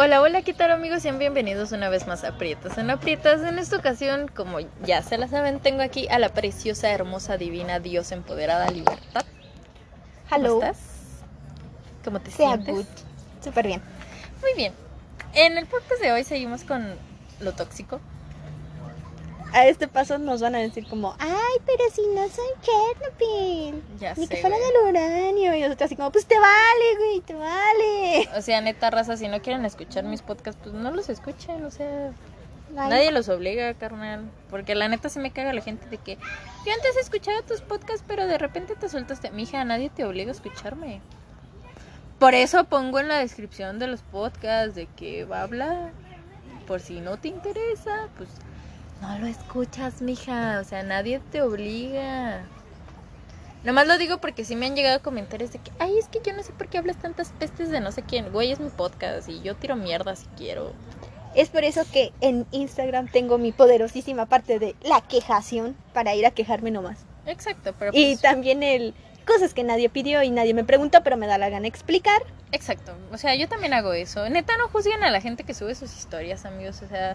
Hola, hola, ¿qué tal amigos? Sean bienvenidos una vez más a Prietas en Aprietas. En esta ocasión, como ya se la saben, tengo aquí a la preciosa, hermosa, divina, Dios empoderada, Libertad. Hello. ¿Cómo estás? ¿Cómo te Sea sientes? good. Súper bien. Muy bien. En el podcast de hoy seguimos con lo tóxico. A este paso nos van a decir como, ay, pero si no soy Chernobyl. Ya Ni sé, que fuera güey. del uranio. Y nosotros así como, pues te vale, güey, te vale. O sea, neta, raza, si no quieren escuchar mis podcasts, pues no los escuchen, o sea... Nadie los obliga, carnal. Porque la neta sí me caga la gente de que yo antes escuchaba tus podcasts, pero de repente te soltaste. Mija, nadie te obliga a escucharme. Por eso pongo en la descripción de los podcasts de que va a hablar. Por si no te interesa, pues no lo escuchas, mija. O sea, nadie te obliga. Nomás lo digo porque sí me han llegado comentarios de que, ay, es que yo no sé por qué hablas tantas pestes de no sé quién. Güey, es mi podcast y yo tiro mierda si quiero. Es por eso que en Instagram tengo mi poderosísima parte de la quejación para ir a quejarme nomás. Exacto, pero Y pues- también el cosas que nadie pidió y nadie me preguntó, pero me da la gana explicar. Exacto, o sea, yo también hago eso. Neta, no juzguen a la gente que sube sus historias, amigos. O sea,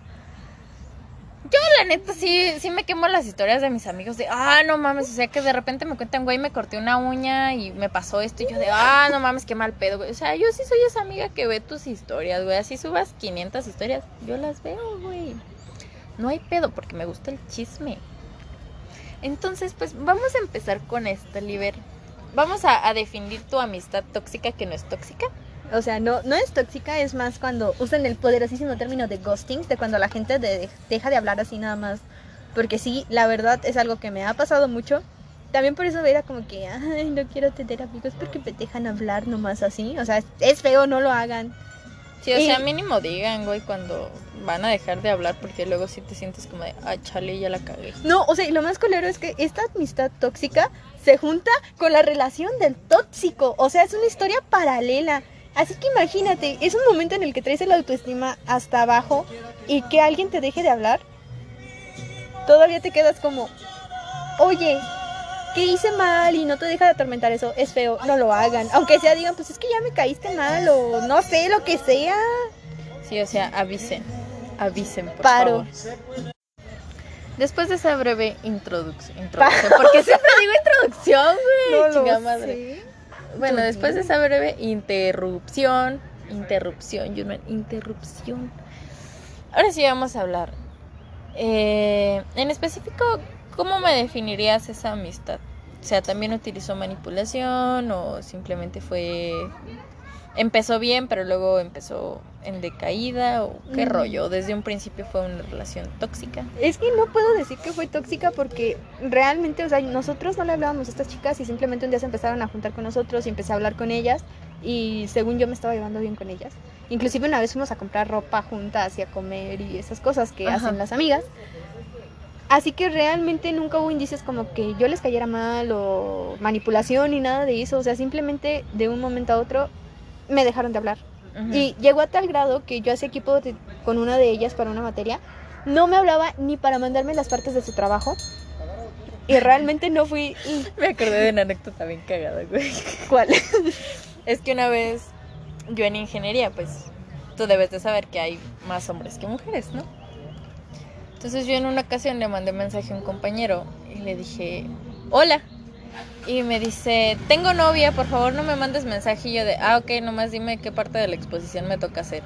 yo la neta sí, sí me quemo las historias de mis amigos de, ah, no mames, o sea, que de repente me cuentan, güey, me corté una uña y me pasó esto. Y yo de, ah, no mames, qué mal pedo, güey. O sea, yo sí soy esa amiga que ve tus historias, güey. Así subas 500 historias, yo las veo, güey. No hay pedo porque me gusta el chisme. Entonces, pues vamos a empezar con esto, Liber. Vamos a, a definir tu amistad tóxica que no es tóxica. O sea, no, no es tóxica, es más cuando usan el poderosísimo término de ghosting, de cuando la gente de- deja de hablar así nada más. Porque sí, la verdad es algo que me ha pasado mucho. También por eso era como que, ay, no quiero tener amigos porque me dejan hablar nomás así. O sea, es, es feo, no lo hagan. Sí, o Y- sea, mínimo digan, güey, cuando van a dejar de hablar, porque luego sí te sientes como de, ay, chale, ya la cagué. No, o sea, y lo más culero es que esta amistad tóxica se junta con la relación del tóxico. O sea, es una historia paralela. Así que imagínate, es un momento en el que traes el autoestima hasta abajo y que alguien te deje de hablar. Todavía te quedas como, oye, ¿qué hice mal? Y no te deja de atormentar eso. Es feo, no lo hagan. Aunque sea, digan, pues es que ya me caíste mal o no sé, lo que sea. Sí, o sea, avisen, avisen, por Paro. favor. Después de esa breve introducción, introducción porque siempre digo introducción, güey, chingada madre. sé. Bueno, después de esa breve interrupción, interrupción, Yunman, interrupción. Ahora sí vamos a hablar. Eh, en específico, ¿cómo me definirías esa amistad? O sea, ¿también utilizó manipulación o simplemente fue... Empezó bien, pero luego empezó en decaída o qué Mm. rollo? Desde un principio fue una relación tóxica. Es que no puedo decir que fue tóxica porque realmente, o sea, nosotros no le hablábamos a estas chicas y simplemente un día se empezaron a juntar con nosotros y empecé a hablar con ellas y según yo me estaba llevando bien con ellas. Inclusive una vez fuimos a comprar ropa juntas y a comer y esas cosas que Ajá. hacen las amigas. Así que realmente nunca hubo indicios como que yo les cayera mal o manipulación ni nada de eso. O sea, simplemente de un momento a otro me dejaron de hablar. Y llegó a tal grado que yo hacía equipo de- con una de ellas para una materia. No me hablaba ni para mandarme las partes de su trabajo. Y realmente no fui... Me acordé de una anécdota bien cagada, güey. ¿Cuál? Es que una vez yo en ingeniería, pues tú debes de saber que hay más hombres que mujeres, ¿no? Entonces yo en una ocasión le mandé mensaje a un compañero y le dije, hola. Y me dice, tengo novia, por favor no me mandes mensaje. Y yo de, ah, ok, nomás dime qué parte de la exposición me toca hacer.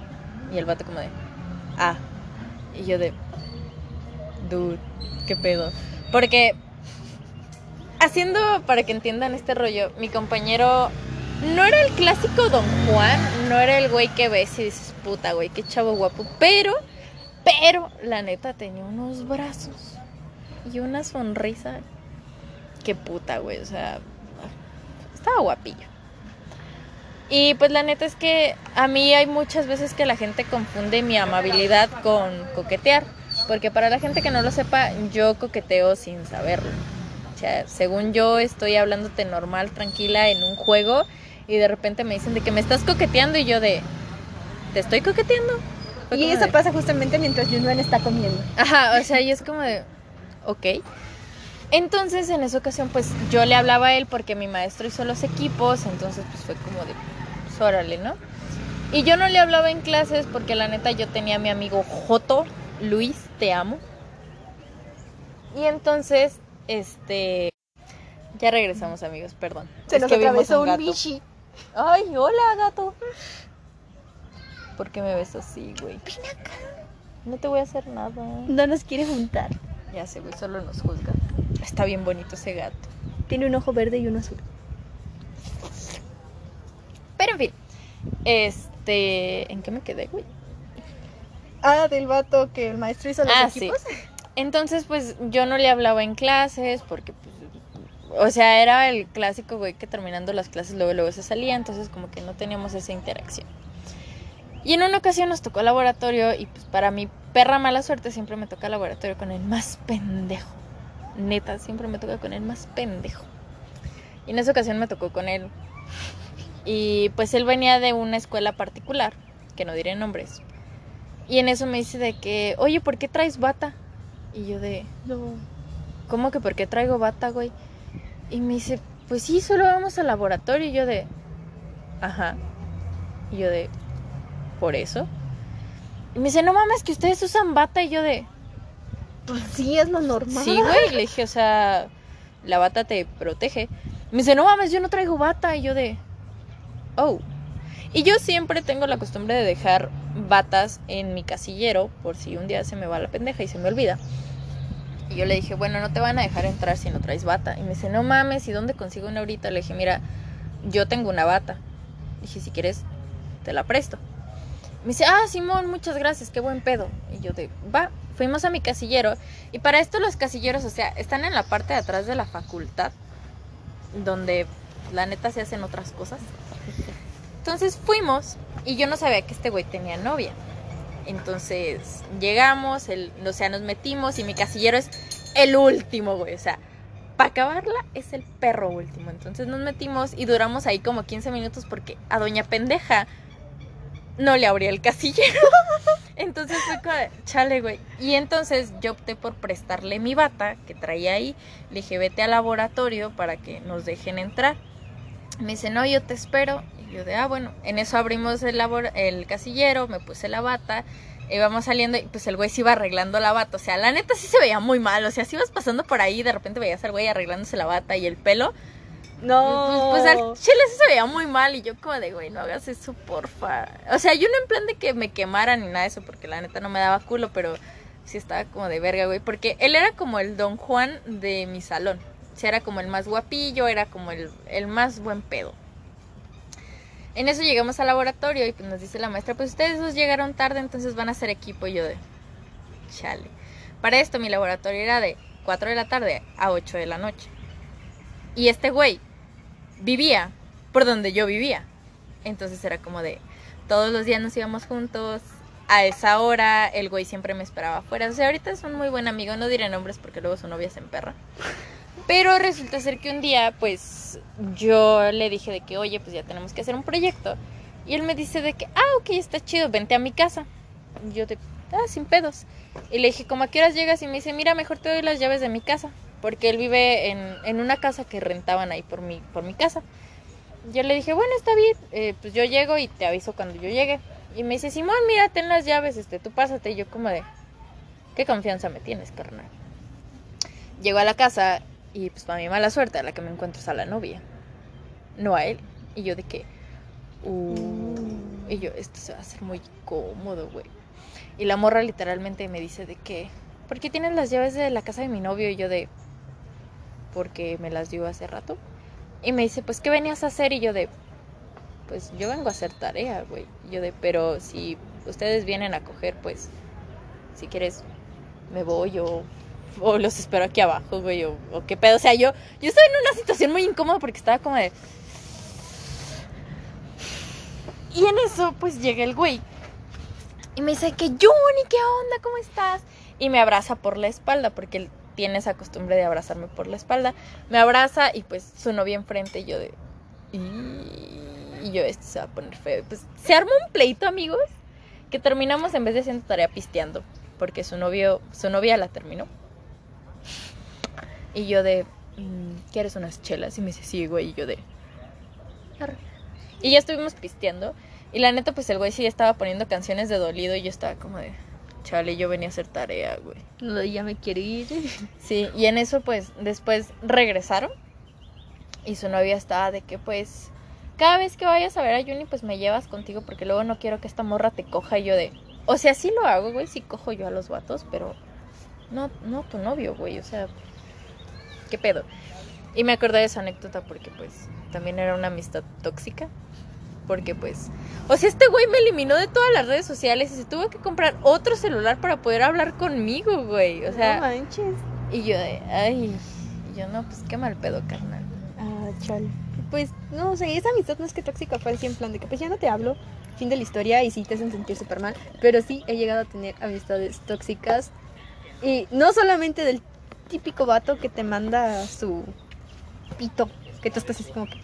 Y el vato como de, ah. Y yo de, dude, qué pedo. Porque, haciendo, para que entiendan este rollo, mi compañero no era el clásico Don Juan, no era el güey que ves y dices, puta, güey, qué chavo guapo, pero, pero, la neta tenía unos brazos y una sonrisa, qué puta, güey, o sea, estaba guapillo. Y pues la neta es que a mí hay muchas veces que la gente confunde mi amabilidad con coquetear, porque para la gente que no lo sepa, yo coqueteo sin saberlo. O sea, según yo estoy hablándote normal, tranquila en un juego y de repente me dicen de que me estás coqueteando y yo de ¿te estoy coqueteando? Fue Y eso de, pasa justamente mientras Junwan está comiendo. Ajá, o sea, y es como de ok. Entonces, en esa ocasión, pues yo le hablaba a él porque mi maestro hizo los equipos, entonces, pues fue como de, pues órale, ¿no? Y yo no le hablaba en clases porque la neta yo tenía a mi amigo Joto, Luis, te amo. Y entonces, este... Ya regresamos amigos, perdón. Se Es nos que atravesó un gato. Mishi. Ay, hola gato. ¿Por qué me ves así, güey? No te voy a hacer nada. No nos quiere juntar. Ya sé, güey, solo nos juzga. Está bien bonito ese gato. Tiene un ojo verde y uno azul. Pero en fin, este... ¿En qué me quedé, güey? Ah, del vato que el maestro hizo los Ah, sí. equipos. Entonces, pues yo no le hablaba en clases porque, pues, o sea, era el clásico güey que terminando las clases luego luego se salía, entonces como que no teníamos esa interacción. Y en una ocasión nos tocó laboratorio y pues para mi perra mala suerte siempre me toca laboratorio con el más pendejo. Neta, siempre me toca con el más pendejo. Y en esa ocasión me tocó con él. Y pues él venía de una escuela particular, que no diré nombres. Y en eso me dice de que, oye, ¿por qué traes bata? Y yo de, No. ¿cómo que por qué traigo bata, güey? Y me dice, pues sí, solo vamos al laboratorio. Y yo de, ajá. Y yo de, ¿por eso? Y me dice, no mames, que ustedes usan bata. Y yo de, Pues sí, es lo normal. sí, güey. Le dije, o sea, la bata te protege. Me dice, no mames, yo no traigo bata. Y yo de, oh. Y yo siempre tengo la costumbre de dejar batas en mi casillero por si un día se me va la pendeja y se me olvida. Y yo le dije, bueno, no te van a dejar entrar si no traes bata. Y me dice, no mames, ¿y dónde consigo una ahorita? Le dije, mira, yo tengo una bata. Dije, si quieres, te la presto. Me dice, ah, Simón, muchas gracias, qué buen pedo. Y yo de, va, fuimos a mi casillero. Y para esto los casilleros, o sea, están en la parte de atrás de la facultad, donde la neta se hacen otras cosas. Entonces fuimos y yo no sabía que este güey tenía novia. Entonces llegamos, el, o sea, nos metimos y mi casillero es el último, güey. O sea, para acabarla es el perro último. Entonces nos metimos y duramos ahí como 15 minutos porque a Doña Pendeja no le abría el casillero. Entonces fue como, chale, güey. Y entonces yo opté por prestarle mi bata que traía ahí. Le dije, vete al laboratorio para que nos dejen entrar. Me dice, no, yo te espero. Y yo de, ah, bueno, en eso abrimos el, labor el casillero, me puse la bata, íbamos saliendo y pues el güey se iba arreglando la bata. O sea, la neta sí se veía muy mal. O sea, si ibas pasando por ahí y de repente veías al güey arreglándose la bata y el pelo. No. Pues, pues al chile se veía muy mal y yo como de, güey, no hagas eso, porfa. O sea, yo no en plan de que me quemaran ni nada de eso, porque la neta no me daba culo, pero sí estaba como de verga, güey. Porque él era como el don Juan de mi salón. O sea, era como el más guapillo, era como el, el más buen pedo. En eso llegamos al laboratorio y pues nos dice la maestra, pues ustedes dos llegaron tarde, entonces van a hacer equipo. Y yo de, chale. Para esto mi laboratorio era de 4 de la tarde a 8 de la noche. Y este güey vivía por donde yo vivía. Entonces era como de, todos los días nos íbamos juntos. A esa hora el güey siempre me esperaba afuera. O sea, ahorita es un muy buen amigo, no diré nombres porque luego su novia se emperra. Pero resulta ser que un día, pues, yo le dije de que, oye, pues ya tenemos que hacer un proyecto. Y él me dice de que, ah, ok, está chido, vente a mi casa. Yo de, ah, sin pedos. Y le dije, ¿cómo a qué horas llegas? Y me dice, mira, mejor te doy las llaves de mi casa. Porque él vive en, en una casa que rentaban ahí por mi, por mi casa. Yo le dije, bueno, está bien, eh, pues yo llego y te aviso cuando yo llegue. Y me dice, Simón, mira, ten las llaves, este, tú pásate. Y yo como de, ¿qué confianza me tienes, carnal? Llego a la casa y pues para mi mala suerte a la que me encuentro es a la novia, no a él. Y yo de que, uh, y yo, esto se va a hacer muy cómodo, güey. Y la morra literalmente me dice de que, ¿por qué tienes las llaves de la casa de mi novio? Y yo de, porque me las dio hace rato. Y me dice, pues, ¿qué venías a hacer? Y yo de, pues, yo vengo a hacer tarea, güey. Yo de, pero si ustedes vienen a coger, pues, si quieres, me voy o, o los espero aquí abajo, güey, o, o qué pedo. O sea, yo, yo estaba en una situación muy incómoda porque estaba como de... Y en eso, pues, llega el güey. Y me dice que, Johnny, ¿qué onda? ¿Cómo estás? Y me abraza por la espalda, porque tiene esa costumbre de abrazarme por la espalda. Me abraza y pues su novia enfrente y yo de... Y yo, esto se va a poner feo. Pues se arma un pleito, amigos, que terminamos en vez de haciendo tarea pisteando, porque su novio, su novia la terminó. Y yo de, mm, ¿quieres unas chelas? Y me dice, sí, güey. Y yo de. Y ya estuvimos pisteando. Y la neta, pues el güey sí estaba poniendo canciones de dolido y yo estaba como de, chale, yo venía a hacer tarea, güey. No, ya me quiero ir. Sí, y en eso pues después regresaron y su novia estaba de que pues cada vez que vayas a ver a Juni pues me llevas contigo porque luego no quiero que esta morra te coja y yo de... O sea, sí lo hago, güey, sí cojo yo a los vatos, pero no, no tu novio, güey, o sea, ¿qué pedo? Y me acordé de esa anécdota porque pues también era una amistad tóxica. Porque pues, o sea, este güey me eliminó de todas las redes sociales y se tuvo que comprar otro celular para poder hablar conmigo, güey. O sea, no manches. y yo de, ay, y yo no, pues qué mal pedo, carnal. Ah, chale. Pues, no sé, esa amistad no es que tóxica fue así en plan de que pues ya no te hablo, fin de la historia y sí te hacen sentir súper mal, pero sí he llegado a tener amistades tóxicas y no solamente del típico vato que te manda su pito, que tú estás así como que,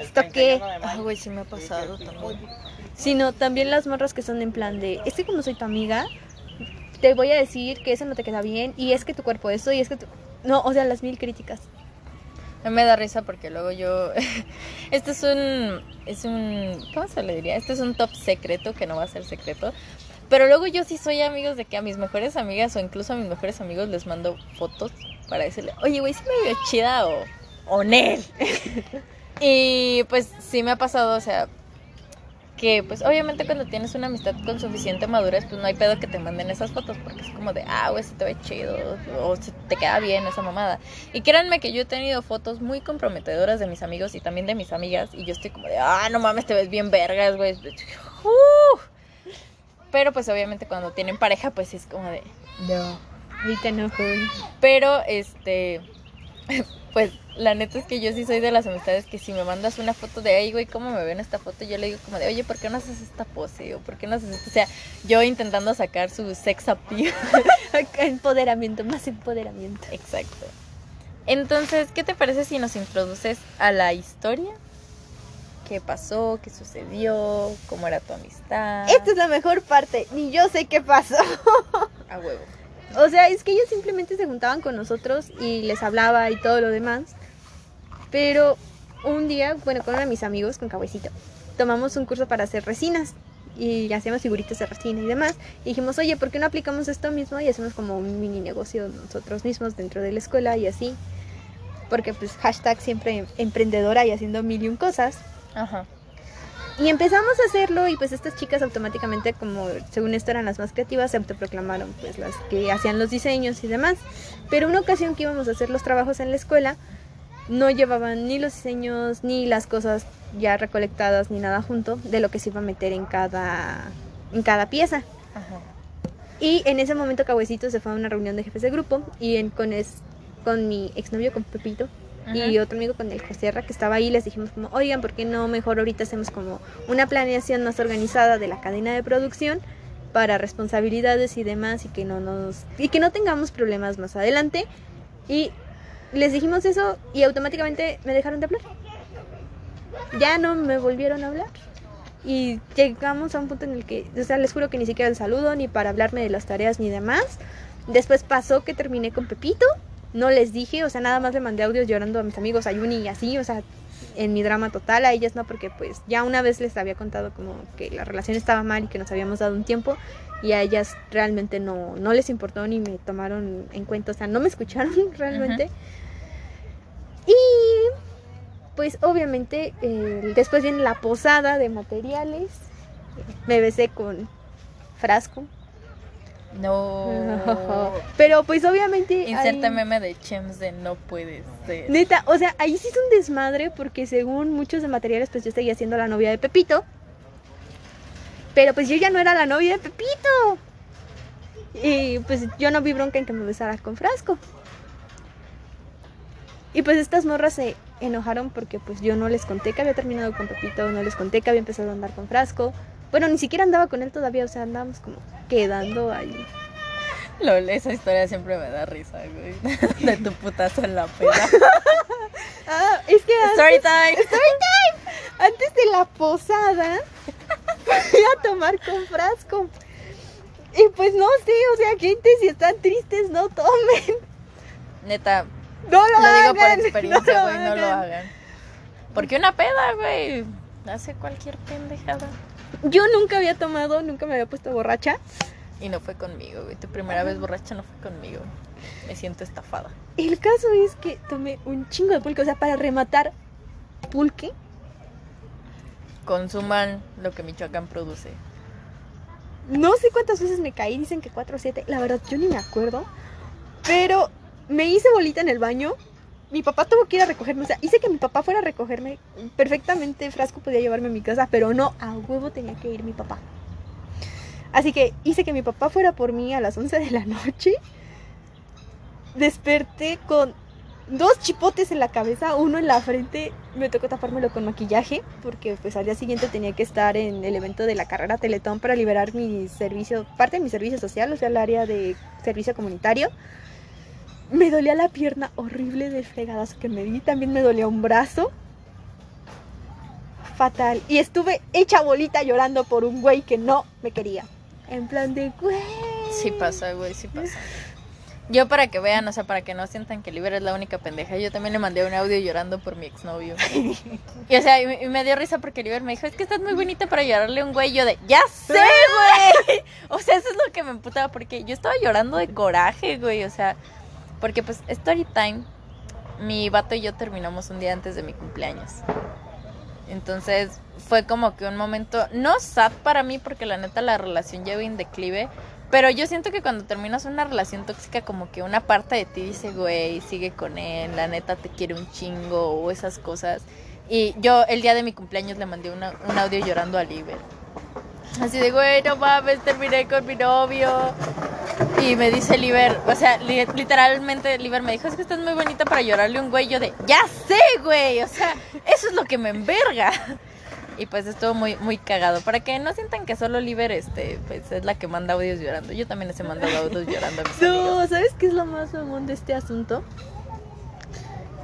¿esto qué? Ah, güey, sí me ha pasado también. Sino también las morras que son en plan de, es que como soy tu amiga, te voy a decir que eso no te queda bien y es que tu cuerpo eso y es que tu... No, o sea, las mil críticas. No me da risa porque luego yo. este es un. Es un. ¿Cómo se le diría? Este es un top secreto que no va a ser secreto. Pero luego yo sí soy amigos de que a mis mejores amigas o incluso a mis mejores amigos les mando fotos para decirle, oye, güey, sí me veo chida o. O Nel. y pues sí me ha pasado, o sea. Que pues obviamente cuando tienes una amistad con suficiente madurez, pues no hay pedo que te manden esas fotos porque es como de, ah, güey, se te ve chido o se te queda bien esa mamada. Y créanme que yo he tenido fotos muy comprometedoras de mis amigos y también de mis amigas y yo estoy como de, ah, no mames, te ves bien vergas, güey. Uh. Pero pues obviamente cuando tienen pareja, pues es como de, No. Ahorita no, pero este, pues la neta es que yo sí soy de las amistades que si me mandas una foto de, ay, güey, ¿cómo me veo en esta foto? Yo le digo como de, oye, ¿por qué no haces esta pose? O ¿por qué no haces esto? O sea, yo intentando sacar su sex appeal. empoderamiento, más empoderamiento. Exacto. Entonces, ¿qué te parece si nos introduces a la historia? ¿Qué pasó? ¿Qué sucedió? ¿Cómo era tu amistad? Esta es la mejor parte, ni yo sé qué pasó. A huevo. O sea, es que ellos simplemente se juntaban con nosotros y les hablaba y todo lo demás. Pero un día, bueno, con uno de mis amigos, con Cabecito, tomamos un curso para hacer resinas y hacíamos figuritas de resina y demás. Y dijimos, oye, ¿por qué no aplicamos esto mismo y hacemos como un mini negocio nosotros mismos dentro de la escuela y así? Porque pues hashtag siempre emprendedora y haciendo mil y un cosas. Ajá. Y empezamos a hacerlo y pues estas chicas automáticamente, como según esto eran las más creativas, se autoproclamaron pues las que hacían los diseños y demás. Pero una ocasión que íbamos a hacer los trabajos en la escuela, no llevaban ni los diseños ni las cosas ya recolectadas ni nada junto de lo que se iba a meter en cada, en cada pieza. Ajá. Y en ese momento Cahuesito se fue a una reunión de jefes de grupo y en- con, es, con mi exnovio, con Pepito, y otro amigo con el Joserra que estaba ahí, les dijimos como, oigan, ¿por qué no mejor ahorita hacemos como una planeación más organizada de la cadena de producción para responsabilidades y demás y que no nos y que no tengamos problemas más adelante? Y les dijimos eso y automáticamente me dejaron de hablar. Ya no me volvieron a hablar. Y llegamos a un punto en el que, o sea, les juro que ni siquiera el saludo, ni para hablarme de las tareas, ni demás. Después pasó que terminé con Pepito, no les dije, o sea, nada más le mandé audios llorando a mis amigos, a Yuni y así, o sea, en mi drama total, a ellas no, porque pues ya una vez les había contado como que la relación estaba mal y que nos habíamos dado un tiempo, y a ellas realmente no, no les importó ni me tomaron en cuenta, o sea, no me escucharon realmente. Y pues obviamente eh, después viene la posada de materiales, me besé con frasco. No. Pero pues obviamente... Inserta meme de Chems de no puede ser. Neta, o sea, ahí sí es un desmadre porque según muchos de materiales pues yo seguía siendo la novia de Pepito. Pero pues yo ya no era la novia de Pepito. Y pues yo no vi bronca en que me besara con frasco. Y pues estas morras se enojaron porque pues yo no les conté que había terminado con Pepito, no les conté que había empezado a andar con frasco. Bueno, ni siquiera andaba con él todavía, o sea, andábamos como quedando ahí. Lol, esa historia siempre me da risa, güey. De tu putazo en la peda. Ah, es que Story time. antes de la posada fui a tomar con frasco. Y pues no sé, o sea, gente, si están tristes, no tomen. Neta, No lo lo digo por experiencia, güey, no lo hagan. Porque una peda, güey, hace cualquier pendejada. Yo nunca había tomado, nunca me había puesto borracha. Y no fue conmigo, güey. Tu primera vez borracha no fue conmigo. Me siento estafada. El caso es que tomé un chingo de pulque, o sea, para rematar pulque. Consuman lo que Michoacán produce. No sé cuántas veces me caí, dicen que 4 o 7. La verdad, yo ni me acuerdo. Pero me hice bolita en el baño. Mi papá tuvo que ir a recogerme. O sea, hice que mi papá fuera a recogerme. Perfectamente Frasco podía llevarme a mi casa, pero no, a huevo tenía que ir mi papá. Así que hice que mi papá fuera por mí a las 11 de la noche. Desperté con dos chipotes en la cabeza, uno en la frente. Me tocó tapármelo con maquillaje porque pues al día siguiente tenía que estar en el evento de la carrera Teletón para liberar mi servicio, parte de mi servicio social, o sea, el área de servicio comunitario. Me dolía la pierna horrible del fregadazo que me di, también me dolía un brazo. Fatal. Y estuve hecha bolita llorando por un güey que no me quería. En plan de, güey. Sí pasa, güey, sí pasa. Yo para que vean, o sea, para que no sientan que Liber es la única pendeja, yo también le mandé un audio llorando por mi exnovio. y o sea, y, me dio risa porque Liber me dijo, es que estás muy bonita para llorarle a un güey. Yo de, ya sé, güey. o sea, eso es lo que me emputaba porque yo estaba llorando de coraje, güey. O sea, porque pues story time, mi vato y yo terminamos un día antes de mi cumpleaños. Entonces fue como que un momento, no sad para mí porque la neta la relación lleva en declive, pero yo siento que cuando terminas una relación tóxica, como que una parte de ti dice, güey, sigue con él, la neta te quiere un chingo o esas cosas. Y yo el día de mi cumpleaños le mandé un audio llorando a Liber. Así de, güey, no mames, terminé con mi novio. Y me dice Liber, o sea, literalmente Liber me dijo, es que estás muy bonita para llorarle un güey. Yo de, ya sé, güey, o sea, eso es lo que me enverga. Y pues estuvo muy, muy cagado. Para que no sientan que solo Liber este, pues, es la que manda audios llorando. Yo también les he mandado audios llorando a mis No, ¿sabes qué es lo más mamón de este asunto?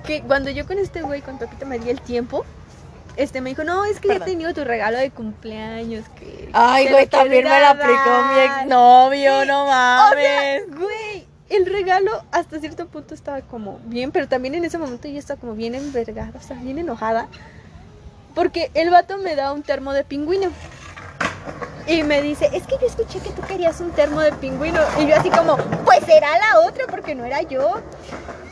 Que cuando yo con este güey, con Toquito me di el tiempo, este me dijo, no, es que ya he tenido tu regalo de cumpleaños. que Ay, güey, también me la aplicó mi exnovio, no mames. güey, el regalo hasta cierto punto estaba como bien, pero también en ese momento yo estaba como bien envergada, o sea, bien enojada. Porque el vato me da un termo de pingüino. Y me dice, es que yo escuché que tú querías un termo de pingüino. Y yo así como, pues será la otra porque no era yo.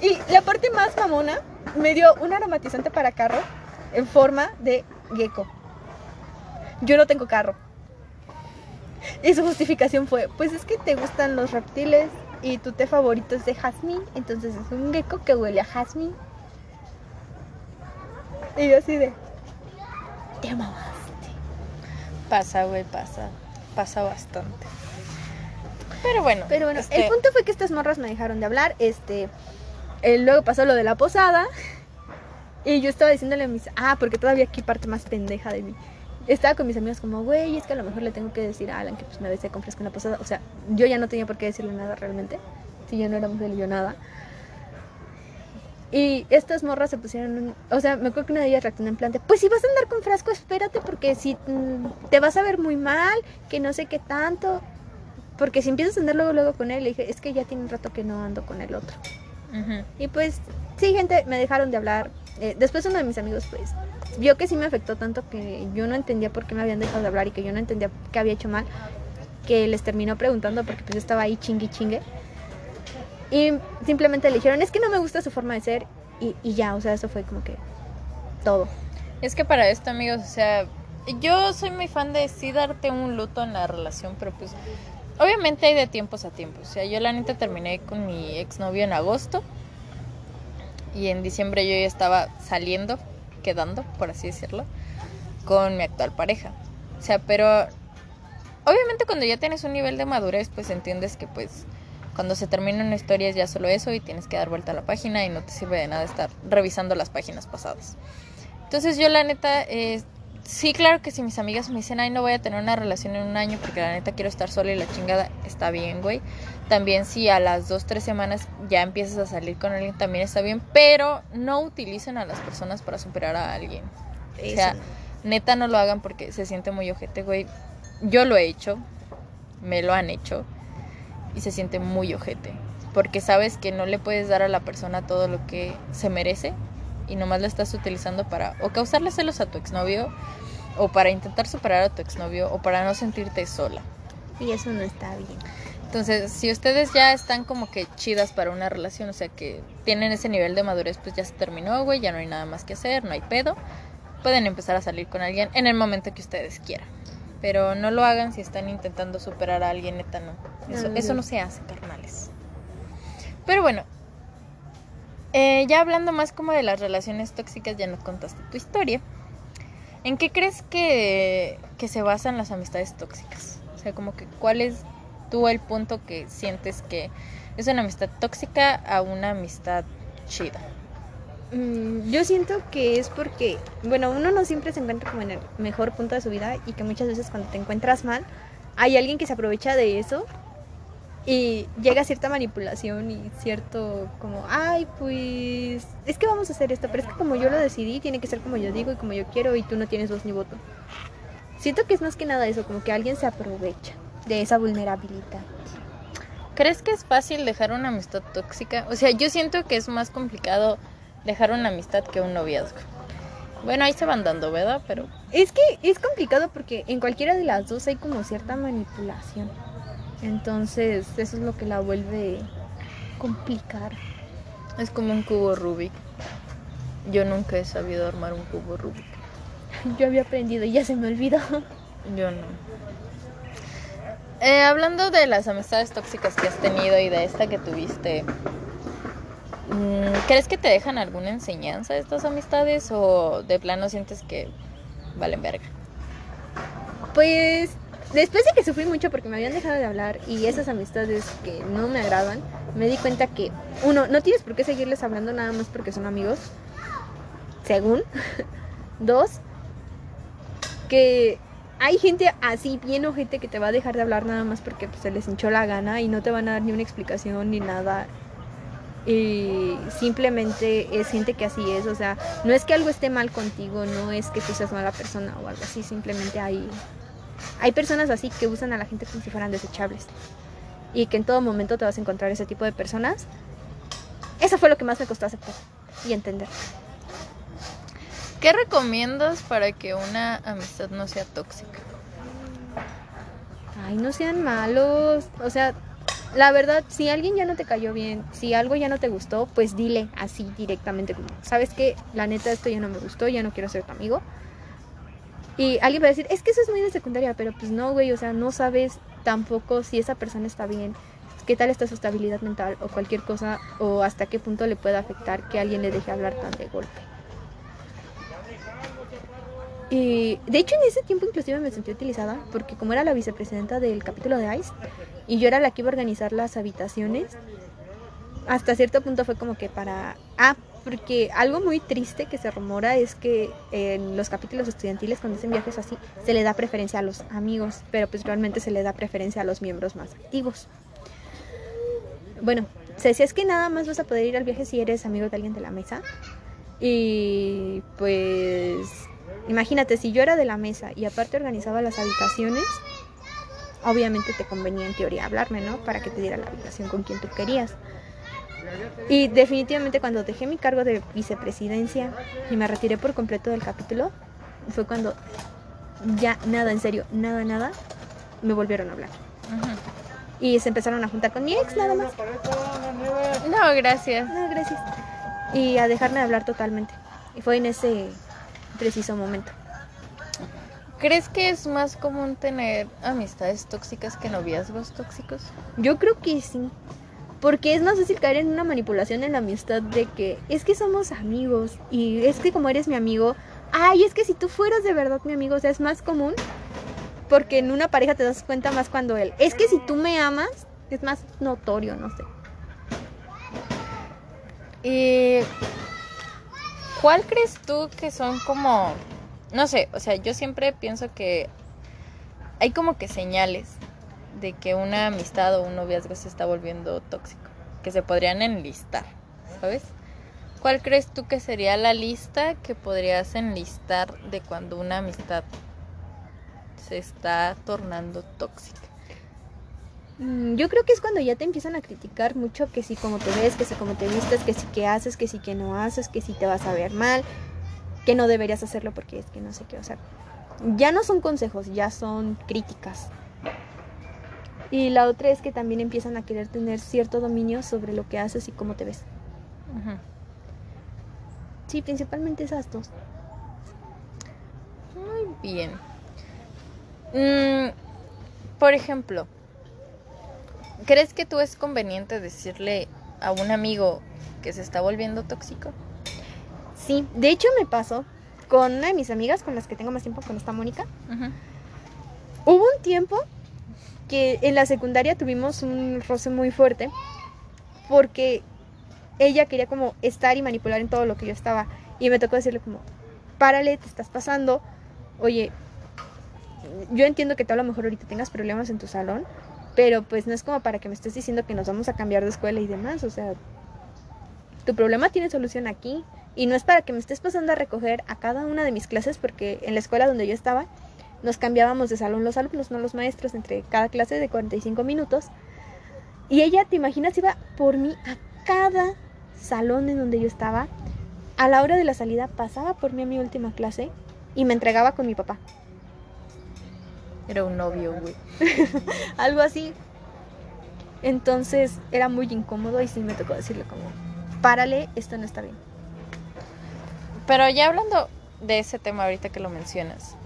Y la parte más mamona me dio un aromatizante para carro en forma de gecko. Yo no tengo carro. Y su justificación fue, pues es que te gustan los reptiles y tu té favorito es de jazmín, entonces es un gecko que huele a jazmín. Y yo así de, te Pasa, güey, pasa. Pasa bastante. Pero bueno. Pero bueno, el este punto fue que estas morras me dejaron de hablar. Este. Eh, luego pasó lo de la posada. Y yo estaba diciéndole a mis. Ah, porque todavía aquí parte más pendeja de mí. Estaba con mis amigos como, güey, es que a lo mejor le tengo que decir a Alan que pues me besé con fresco en la posada. O sea, yo ya no tenía por qué decirle nada realmente. Si yo no mujer y yo nada. Y estas morras se pusieron, o sea, me acuerdo que una de ellas reaccionó en plan pues si vas a andar con frasco, espérate porque si mm, te vas a ver muy mal, que no sé qué tanto. Porque si empiezas a andar luego, luego con él, le dije, es que ya tiene un rato que no ando con el otro. Y pues, sí, gente, me dejaron de hablar. Eh, después uno de mis amigos, pues, vio que sí me afectó tanto que yo no entendía por qué me habían dejado de hablar y que yo no entendía qué había hecho mal, que les terminó preguntando porque pues estaba ahí chingue chingue. Y simplemente le dijeron, es que no me gusta su forma de ser. Y, y ya, o sea, eso fue como que todo. Es que para esto, amigos, o sea, yo soy muy fan de sí darte un luto en la relación, pero pues obviamente hay de tiempos a tiempos. O sea, yo la neta terminé con mi exnovio en agosto y en diciembre yo ya estaba saliendo, quedando, por así decirlo, con mi actual pareja. O sea, pero obviamente cuando ya tienes un nivel de madurez, pues entiendes que pues cuando se termina una historia es ya solo eso y tienes que dar vuelta a la página y no te sirve de nada estar revisando las páginas pasadas. Entonces yo la neta, eh, sí, claro que si mis amigas me dicen, ay, no voy a tener una relación en un año porque la neta quiero estar sola y la chingada, está bien, güey. También si a las dos, tres semanas ya empiezas a salir con alguien, también está bien, pero no utilicen a las personas para superar a alguien. O sea, neta no lo hagan porque se siente muy ojete, güey. Yo lo he hecho, me lo han hecho y se siente muy ojete. Porque sabes que no le puedes dar a la persona todo lo que se merece y nomás lo estás utilizando para o causarle celos a tu exnovio o para intentar superar a tu exnovio o para no sentirte sola. Y eso no está bien. Entonces, si ustedes ya están como que chidas para una relación, o sea que tienen ese nivel de madurez, pues ya se terminó, güey, ya no hay nada más que hacer, no hay pedo. Pueden empezar a salir con alguien en el momento que ustedes quieran. Pero no lo hagan si están intentando superar a alguien, neta, no. Eso no, eso no se hace, carnales. Pero bueno, eh, ya hablando más como de las relaciones tóxicas, ya nos contaste tu historia. ¿En qué crees que, que se basan las amistades tóxicas? O sea, como que cuál es tú el punto que sientes que es una amistad tóxica a una amistad chida? Mm, yo siento que es porque, bueno, uno no siempre se encuentra como en el mejor punto de su vida y que muchas veces cuando te encuentras mal, hay alguien que se aprovecha de eso y llega cierta manipulación y cierto como, ay, pues es que vamos a hacer esto, pero es que como yo lo decidí, tiene que ser como yo digo y como yo quiero y tú no tienes voz ni voto. Siento que es más que nada eso, como que alguien se aprovecha de esa vulnerabilidad. ¿Crees que es fácil dejar una amistad tóxica? O sea, yo siento que es más complicado dejar una amistad que un noviazgo. Bueno, ahí se van dando, ¿verdad? Pero... Es que es complicado porque en cualquiera de las dos hay como cierta manipulación. Entonces, eso es lo que la vuelve complicar. Es como un cubo Rubik. Yo nunca he sabido armar un cubo Rubik. Yo había aprendido y ya se me olvidó. Yo no. Eh, hablando de las amistades tóxicas que has tenido y de esta que tuviste, mm, ¿crees que te dejan alguna enseñanza estas amistades o de plano sientes que valen verga? Pues después de que sufrí mucho porque me habían dejado de hablar y esas amistades que no me agradan, me di cuenta que, uno, no tienes por qué seguirles hablando nada más porque son amigos, según. Dos, que hay gente así, bien ojete, que te va a dejar de hablar nada más porque pues, se les hinchó la gana y no te van a dar ni una explicación ni nada. Y simplemente es gente que así es, o sea, no es que algo esté mal contigo, no es que tú seas mala persona o algo así, simplemente hay hay personas así que usan a la gente como si fueran desechables. Y que en todo momento te vas a encontrar ese tipo de personas. Eso fue lo que más me costó aceptar y entender. ¿Qué recomiendas para que una amistad no sea tóxica? Ay, no sean malos. O sea, la verdad, si alguien ya no te cayó bien, si algo ya no te gustó, pues dile así directamente como, ¿sabes qué? La neta esto ya no me gustó, ya no quiero ser tu amigo. Y alguien va a decir, es que eso es muy de secundaria, pero pues no, güey, o sea, no sabes tampoco si esa persona está bien, qué tal está su estabilidad mental o cualquier cosa, o hasta qué punto le puede afectar que alguien le deje hablar tan de golpe. Y de hecho en ese tiempo inclusive me sentí utilizada, porque como era la vicepresidenta del capítulo de ICE, y yo era la que iba a organizar las habitaciones, hasta cierto punto fue como que para, ah, porque algo muy triste que se rumora es que en los capítulos estudiantiles cuando hacen viajes así se le da preferencia a los amigos, pero pues realmente se le da preferencia a los miembros más activos. Bueno, se decía es que nada más vas a poder ir al viaje si eres amigo de alguien de la mesa. Y pues imagínate, si yo era de la mesa y aparte organizaba las habitaciones, obviamente te convenía en teoría hablarme, ¿no? Para que te diera la habitación con quien tú querías. Y definitivamente cuando dejé mi cargo de vicepresidencia y me retiré por completo del capítulo, fue cuando ya nada, en serio, nada, nada, me volvieron a hablar. Y se empezaron a juntar con mi ex nada más. No, gracias. No, gracias. Y a dejarme de hablar totalmente. Y fue en ese preciso momento. ¿Crees que es más común tener amistades tóxicas que noviazgos tóxicos? Yo creo que sí. Porque es más fácil caer en una manipulación en la amistad de que es que somos amigos y es que como eres mi amigo, ay, es que si tú fueras de verdad mi amigo, o sea, es más común porque en una pareja te das cuenta más cuando él, es que si tú me amas, es más notorio, no sé. ¿Y cuál crees tú que son como, no sé, o sea, yo siempre pienso que hay como que señales de que una amistad o un noviazgo se está volviendo tóxico, que se podrían enlistar, ¿sabes? ¿Cuál crees tú que sería la lista que podrías enlistar de cuando una amistad se está tornando tóxica? Mm, yo creo que es cuando ya te empiezan a criticar mucho que si como te ves, que si como te vistes, que si qué haces, que si que no haces, que si te vas a ver mal, que no deberías hacerlo porque es que no sé qué, o sea, ya no son consejos, ya son críticas. Y la otra es que también empiezan a querer tener cierto dominio sobre lo que haces y cómo te ves. Sí, principalmente esas dos. Muy bien. Mm, por ejemplo, ¿crees que tú es conveniente decirle a un amigo que se está volviendo tóxico? Sí, de hecho me pasó con una de mis amigas con las que tengo más tiempo, con esta Mónica. Hubo un tiempo que en la secundaria tuvimos un roce muy fuerte porque ella quería como estar y manipular en todo lo que yo estaba. Y me tocó decirle como, párale, te estás pasando, oye, yo entiendo que tú a lo mejor ahorita tengas problemas en tu salón, pero pues no es como para que me estés diciendo que nos vamos a cambiar de escuela y demás, o sea, tu problema tiene solución aquí. Y no es para que me estés pasando a recoger a cada una de mis clases porque en la escuela donde yo estaba nos cambiábamos de salón los alumnos, no los maestros, entre cada clase de 45 minutos. Y ella, te imaginas, iba por mí a cada salón en donde yo estaba. A la hora de la salida pasaba por mí a mi última clase y me entregaba con mi papá. Era un novio, güey. Algo así. Entonces era muy incómodo y sí me tocó decirle como, párale, esto no está bien. Pero ya hablando de ese tema ahorita que lo mencionas,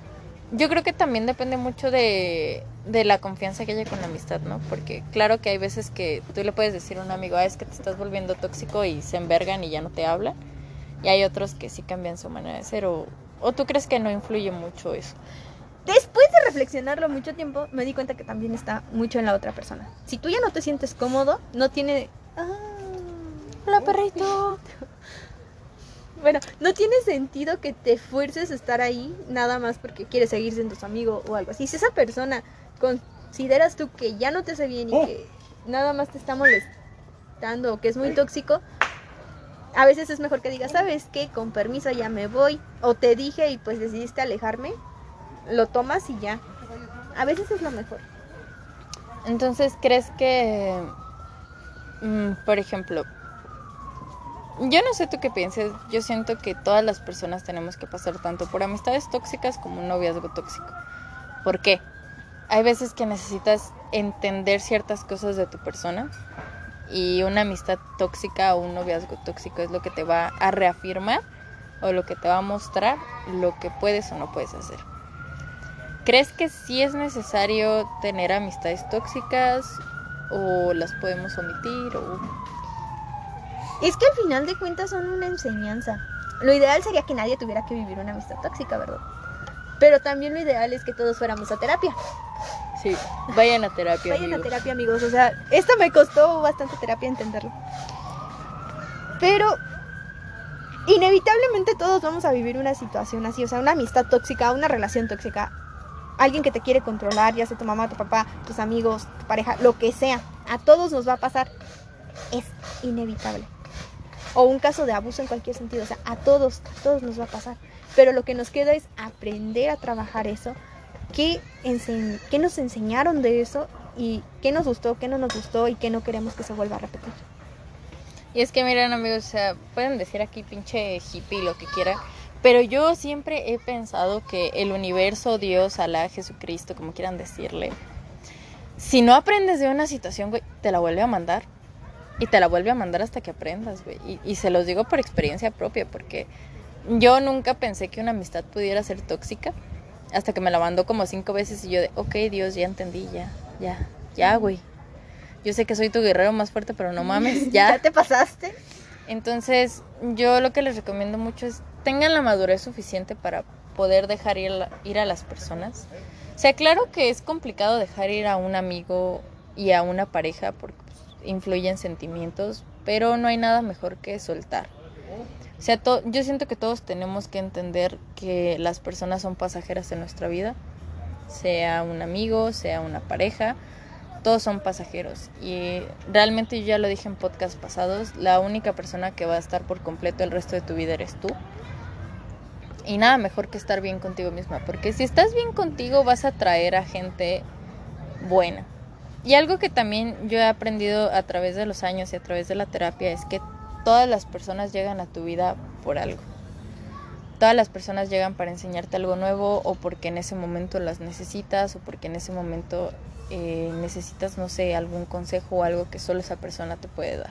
yo creo que también depende mucho de, de la confianza que haya con la amistad, ¿no? Porque claro que hay veces que tú le puedes decir a un amigo, ah, es que te estás volviendo tóxico y se envergan y ya no te hablan. Y hay otros que sí cambian su manera de ser. O, o tú crees que no influye mucho eso. Después de reflexionarlo mucho tiempo, me di cuenta que también está mucho en la otra persona. Si tú ya no te sientes cómodo, no tiene... Ah, Hola, perrito. Bueno, no tiene sentido que te fuerces a estar ahí nada más porque quieres seguir siendo su amigo o algo así. Si esa persona consideras tú que ya no te hace bien y que nada más te está molestando o que es muy tóxico, a veces es mejor que digas, ¿sabes qué? Con permiso ya me voy. O te dije y pues decidiste alejarme, lo tomas y ya. A veces es lo mejor. Entonces, ¿crees que, mm, por ejemplo, yo no sé tú qué pienses, yo siento que todas las personas tenemos que pasar tanto por amistades tóxicas como un noviazgo tóxico. ¿Por qué? Hay veces que necesitas entender ciertas cosas de tu persona y una amistad tóxica o un noviazgo tóxico es lo que te va a reafirmar o lo que te va a mostrar lo que puedes o no puedes hacer. ¿Crees que sí es necesario tener amistades tóxicas o las podemos omitir o Es que al final de cuentas son una enseñanza. Lo ideal sería que nadie tuviera que vivir una amistad tóxica, ¿verdad? Pero también lo ideal es que todos fuéramos a terapia. sí, vayan a terapia. Vayan a terapia, amigos. O sea, esto me costó bastante terapia entenderlo. Pero inevitablemente todos vamos a vivir una situación así, o sea, una amistad tóxica, una relación tóxica. Alguien que te quiere controlar, ya sea tu mamá, tu papá, tus amigos, tu pareja, lo que sea. A todos nos va a pasar. Es inevitable. O un caso de abuso en cualquier sentido. O sea, a todos, todos nos va a pasar. Pero lo que nos queda es aprender a trabajar eso. ¿Qué, ense- qué nos enseñaron de eso? Y qué nos gustó, qué no nos gustó y qué no queremos que se vuelva a repetir. Y es que miren amigos, o sea, pueden decir aquí pinche hippie lo que quieran, pero yo siempre he pensado que el universo, Dios, Alá, Jesucristo, como quieran decirle, si no aprendes de una situación, güey, te la vuelve a mandar. Y te la vuelve a mandar hasta que aprendas, güey. Y, y se los digo por experiencia propia, porque yo nunca pensé que una amistad pudiera ser tóxica, hasta que me la mandó como cinco veces y yo de, ok, Dios, ya entendí, ya, ya, ya, güey. Yo sé que soy tu guerrero más fuerte, pero no mames, ya. te pasaste? Entonces, yo lo que les recomiendo mucho es tengan la madurez suficiente para poder dejar ir, ir a las personas. O sea, claro que es complicado dejar ir a un amigo y a una pareja porque influyen sentimientos, pero no hay nada mejor que soltar. O sea, yo siento que todos tenemos que entender que las personas son pasajeras en nuestra vida, sea un amigo, sea una pareja, todos son pasajeros. Y realmente yo ya lo dije en podcast pasados, la única persona que va a estar por completo el resto de tu vida eres tú. Y nada mejor que estar bien contigo misma, porque si estás bien contigo vas a atraer a gente buena. Y algo que también yo he aprendido a través de los años y a través de la terapia es que todas las personas llegan a tu vida por algo. todas las personas llegan para enseñarte algo nuevo o porque en ese momento las necesitas o porque en ese momento eh, necesitas, no sé, algún consejo o algo que solo esa persona te puede dar.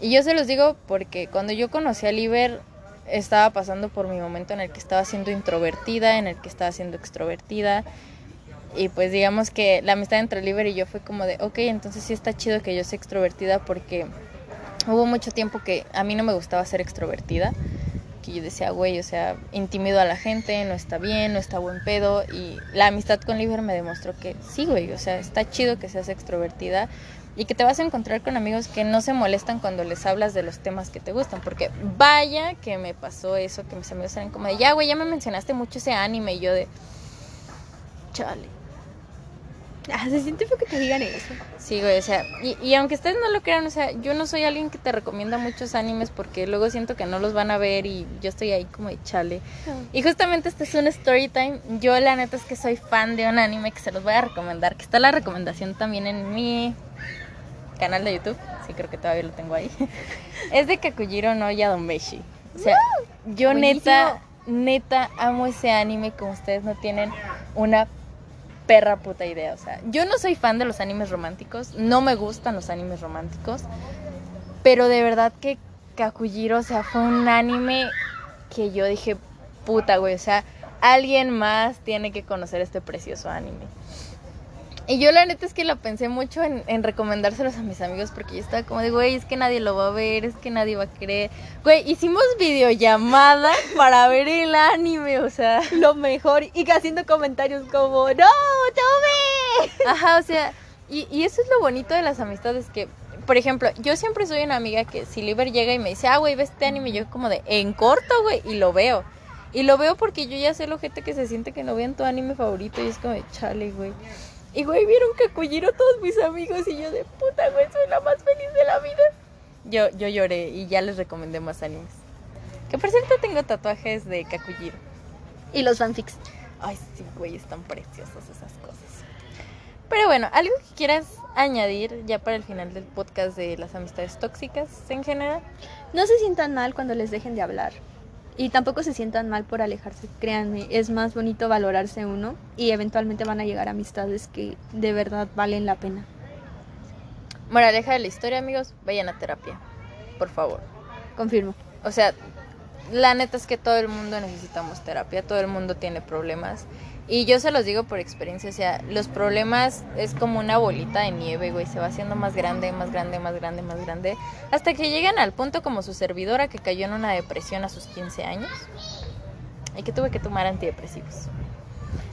Y yo se los digo porque cuando yo conocí a Liber estaba pasando por mi momento en el que estaba siendo introvertida, en el que estaba siendo extrovertida. Y pues digamos que la amistad entre Liber y yo fue como de, ok, entonces sí está chido que yo sea extrovertida porque hubo mucho tiempo que a mí no me gustaba ser extrovertida. Que yo decía, güey, o sea, intimido a la gente, no está bien, no está buen pedo. Y la amistad con Liber me demostró que sí, güey, o sea, está chido que seas extrovertida y que te vas a encontrar con amigos que no se molestan cuando les hablas de los temas que te gustan, porque vaya que me pasó eso, que mis amigos eran como de, ya, güey, ya me mencionaste mucho ese anime y yo de, chale. Ah, se siente feo que te digan eso. Sí, güey, o sea, y, y aunque ustedes no lo crean, o sea, yo no soy alguien que te recomienda muchos animes porque luego siento que no los van a ver y yo estoy ahí como de chale. Y justamente este es un story time. Yo la neta es que soy fan de un anime que se los voy a recomendar, que está la recomendación también en mi canal de YouTube, sí creo que todavía lo tengo ahí, es de Kakujiro no Yadomeshi. O sea, yo neta, neta amo ese anime como ustedes no tienen una perra puta idea. O sea, yo no soy fan de los animes románticos, no me gustan los animes románticos, pero de verdad que Kakujiro, o sea, fue un anime que yo dije, puta, güey, o sea, alguien más tiene que conocer este precioso anime. Y yo la neta es que la pensé mucho en, en, recomendárselos a mis amigos porque yo estaba como de, güey, es que nadie lo va a ver, es que nadie va a querer. Güey, hicimos videollamada para ver el anime, o sea. Lo mejor. Y haciendo comentarios como, no, tome. Ajá, o sea, y, y eso es lo bonito de las amistades que... Por ejemplo, yo siempre soy una amiga que si Liber llega y me dice, ah, güey, ve este anime, yo como de, en corto, güey, y lo veo. Y lo veo porque yo ya sé lo gente que se siente que no vean tu anime favorito y es como de, chale, güey. Y güey, vieron Kakujiro todos mis amigos y yo de puta, güey, soy la más feliz de la vida. Yo, yo lloré y ya les recomendé más animes. Que por cierto tengo tatuajes de Kakujiro. Y los fanfics. Ay, sí, güey, están preciosas esas cosas. Pero bueno, ¿algo que quieras añadir ya para el final del podcast de las amistades tóxicas en general? No se sientan mal cuando les dejen de hablar. Y tampoco se sientan mal por alejarse, créanme, es más bonito valorarse uno y eventualmente van a llegar amistades que de verdad valen la pena. Moraleja de la historia, amigos, vayan a terapia, por favor. Confirmo. O sea, la neta es que todo el mundo necesitamos terapia, todo el mundo tiene problemas. Y yo se los digo por experiencia, o sea, los problemas es como una bolita de nieve, güey, se va haciendo más grande, más grande, más grande, más grande, hasta que llegan al punto como su servidora que cayó en una depresión a sus 15 años y que tuve que tomar antidepresivos.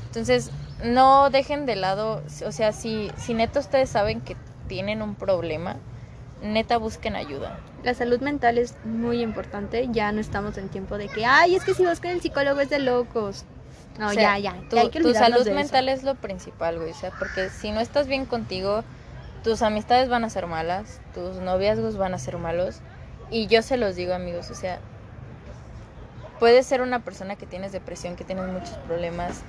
Entonces, no dejen de lado, o sea, si, si neta ustedes saben que tienen un problema, neta busquen ayuda. La salud mental es muy importante, ya no estamos en tiempo de que, ay, es que si vas con el psicólogo es de locos. No, O sea, ya, ya. Tu, que salud eso. mental es lo principal, güey. O sea, porque si no estás bien contigo, tus amistades van a ser malas, tus noviazgos van a ser malos. Y yo se los digo, amigos, o sea, puedes ser una persona que tienes depresión, que tienes muchos problemas,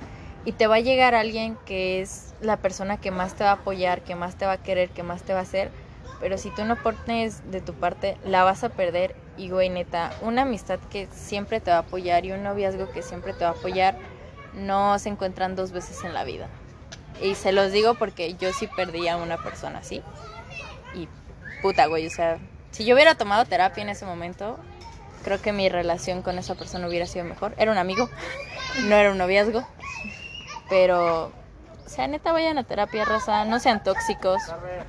y te va a llegar alguien que es la persona que más te va a apoyar, que más te va a querer, que más te va a hacer. Pero si tú no pones de tu parte, la vas a perder. Y, güey, neta, una amistad que siempre te va a apoyar y un noviazgo que siempre te va a apoyar, no se encuentran dos veces en la vida. Y se los digo porque yo sí perdí a una persona así. Y puta, güey, o sea, si yo hubiera tomado terapia en ese momento, creo que mi relación con esa persona hubiera sido mejor. Era un amigo, no era un noviazgo. Pero, o sea, neta, vayan a terapia, raza. No sean tóxicos,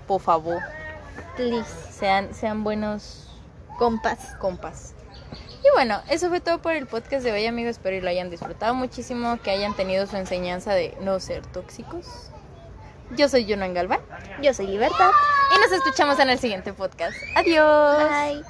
por favor. Please. Sean, sean buenos Compas. compas. Y bueno, eso fue todo por el podcast de hoy, amigos. Espero que lo hayan disfrutado muchísimo, que hayan tenido su enseñanza de no ser tóxicos. Yo soy Juno Galván Yo soy Libertad. y nos escuchamos en el siguiente podcast. Adiós. Bye.